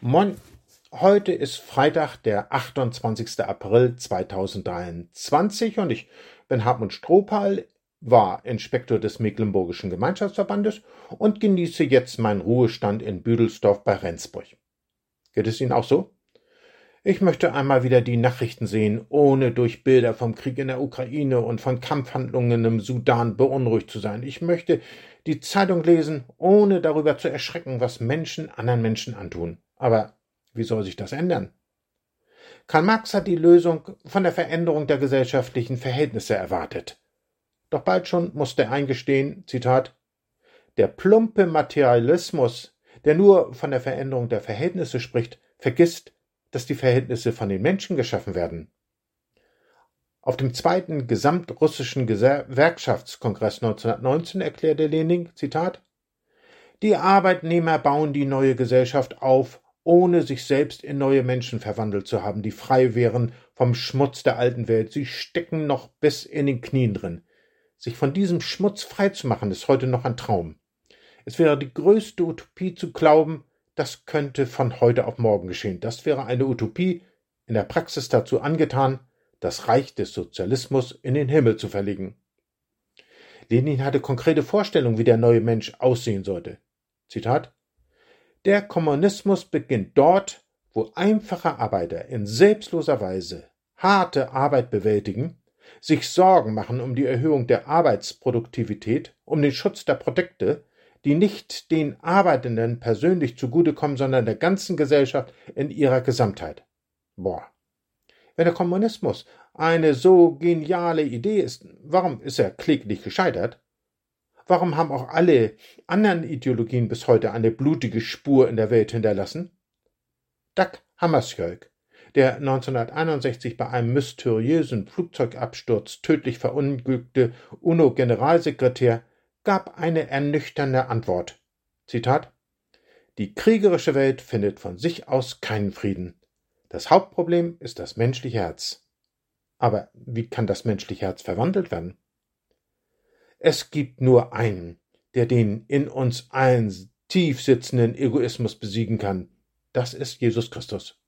Moin, heute ist Freitag, der 28. April 2023 und ich bin Hartmut Strohpal, war Inspektor des Mecklenburgischen Gemeinschaftsverbandes und genieße jetzt meinen Ruhestand in Büdelsdorf bei Rendsburg. Geht es Ihnen auch so? Ich möchte einmal wieder die Nachrichten sehen, ohne durch Bilder vom Krieg in der Ukraine und von Kampfhandlungen im Sudan beunruhigt zu sein. Ich möchte die Zeitung lesen, ohne darüber zu erschrecken, was Menschen anderen Menschen antun. Aber wie soll sich das ändern? Karl Marx hat die Lösung von der Veränderung der gesellschaftlichen Verhältnisse erwartet. Doch bald schon musste er eingestehen, Zitat, der plumpe Materialismus, der nur von der Veränderung der Verhältnisse spricht, vergisst, dass die Verhältnisse von den Menschen geschaffen werden. Auf dem zweiten gesamtrussischen Gewerkschaftskongress 1919 erklärte Lenin, Zitat, die Arbeitnehmer bauen die neue Gesellschaft auf ohne sich selbst in neue Menschen verwandelt zu haben, die frei wären vom Schmutz der alten Welt. Sie stecken noch bis in den Knien drin. Sich von diesem Schmutz frei zu machen, ist heute noch ein Traum. Es wäre die größte Utopie zu glauben, das könnte von heute auf morgen geschehen. Das wäre eine Utopie, in der Praxis dazu angetan, das Reich des Sozialismus in den Himmel zu verlegen. Lenin hatte konkrete Vorstellungen, wie der neue Mensch aussehen sollte. Zitat der Kommunismus beginnt dort, wo einfache Arbeiter in selbstloser Weise harte Arbeit bewältigen, sich Sorgen machen um die Erhöhung der Arbeitsproduktivität, um den Schutz der Produkte, die nicht den Arbeitenden persönlich zugutekommen, sondern der ganzen Gesellschaft in ihrer Gesamtheit. Boah. Wenn der Kommunismus eine so geniale Idee ist, warum ist er kläglich gescheitert? Warum haben auch alle anderen Ideologien bis heute eine blutige Spur in der Welt hinterlassen? Dag Hammarskjöld, der 1961 bei einem mysteriösen Flugzeugabsturz tödlich verunglückte UNO-Generalsekretär, gab eine ernüchternde Antwort. Zitat Die kriegerische Welt findet von sich aus keinen Frieden. Das Hauptproblem ist das menschliche Herz. Aber wie kann das menschliche Herz verwandelt werden? Es gibt nur einen, der den in uns allen tief sitzenden Egoismus besiegen kann. Das ist Jesus Christus.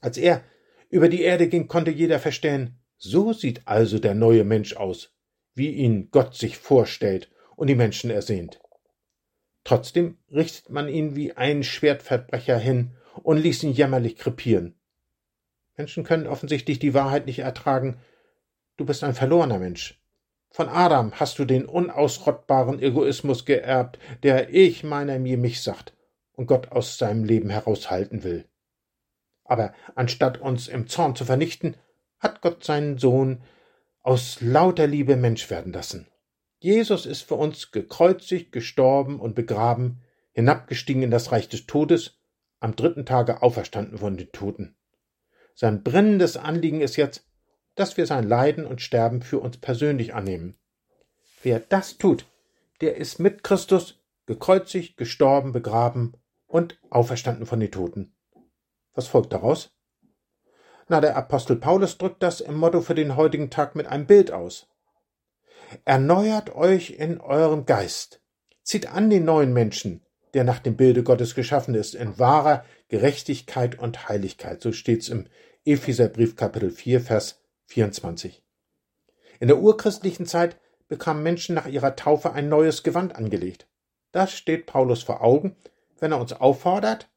Als er über die Erde ging, konnte jeder verstehen, so sieht also der neue Mensch aus, wie ihn Gott sich vorstellt und die Menschen ersehnt. Trotzdem richtet man ihn wie einen Schwertverbrecher hin und ließ ihn jämmerlich krepieren. Menschen können offensichtlich die Wahrheit nicht ertragen. Du bist ein verlorener Mensch. Von Adam hast du den unausrottbaren Egoismus geerbt, der ich meiner mir mich sagt und Gott aus seinem Leben heraushalten will. Aber anstatt uns im Zorn zu vernichten, hat Gott seinen Sohn aus lauter Liebe Mensch werden lassen. Jesus ist für uns gekreuzigt, gestorben und begraben, hinabgestiegen in das Reich des Todes, am dritten Tage auferstanden von den Toten. Sein brennendes Anliegen ist jetzt, dass wir sein Leiden und Sterben für uns persönlich annehmen. Wer das tut, der ist mit Christus gekreuzigt, gestorben, begraben und auferstanden von den Toten. Was folgt daraus? Na, der Apostel Paulus drückt das im Motto für den heutigen Tag mit einem Bild aus. Erneuert euch in eurem Geist. Zieht an den neuen Menschen, der nach dem Bilde Gottes geschaffen ist, in wahrer Gerechtigkeit und Heiligkeit. So steht's im Epheserbrief Kapitel 4, Vers 24. In der urchristlichen Zeit bekamen Menschen nach ihrer Taufe ein neues Gewand angelegt. Das steht Paulus vor Augen, wenn er uns auffordert,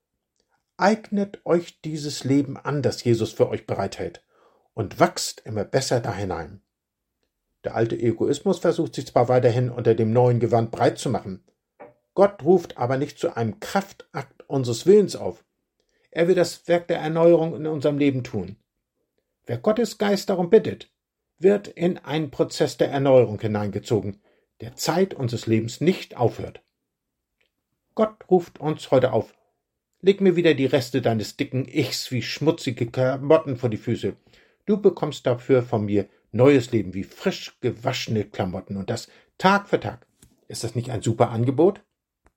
eignet euch dieses Leben an, das Jesus für euch bereithält, und wachst immer besser da hinein. Der alte Egoismus versucht sich zwar weiterhin unter dem neuen Gewand breit zu machen, Gott ruft aber nicht zu einem Kraftakt unseres Willens auf. Er will das Werk der Erneuerung in unserem Leben tun. Wer Gottes Geist darum bittet, wird in einen Prozess der Erneuerung hineingezogen, der Zeit unseres Lebens nicht aufhört. Gott ruft uns heute auf. Leg mir wieder die Reste deines dicken Ichs wie schmutzige Klamotten vor die Füße. Du bekommst dafür von mir neues Leben wie frisch gewaschene Klamotten und das Tag für Tag. Ist das nicht ein super Angebot?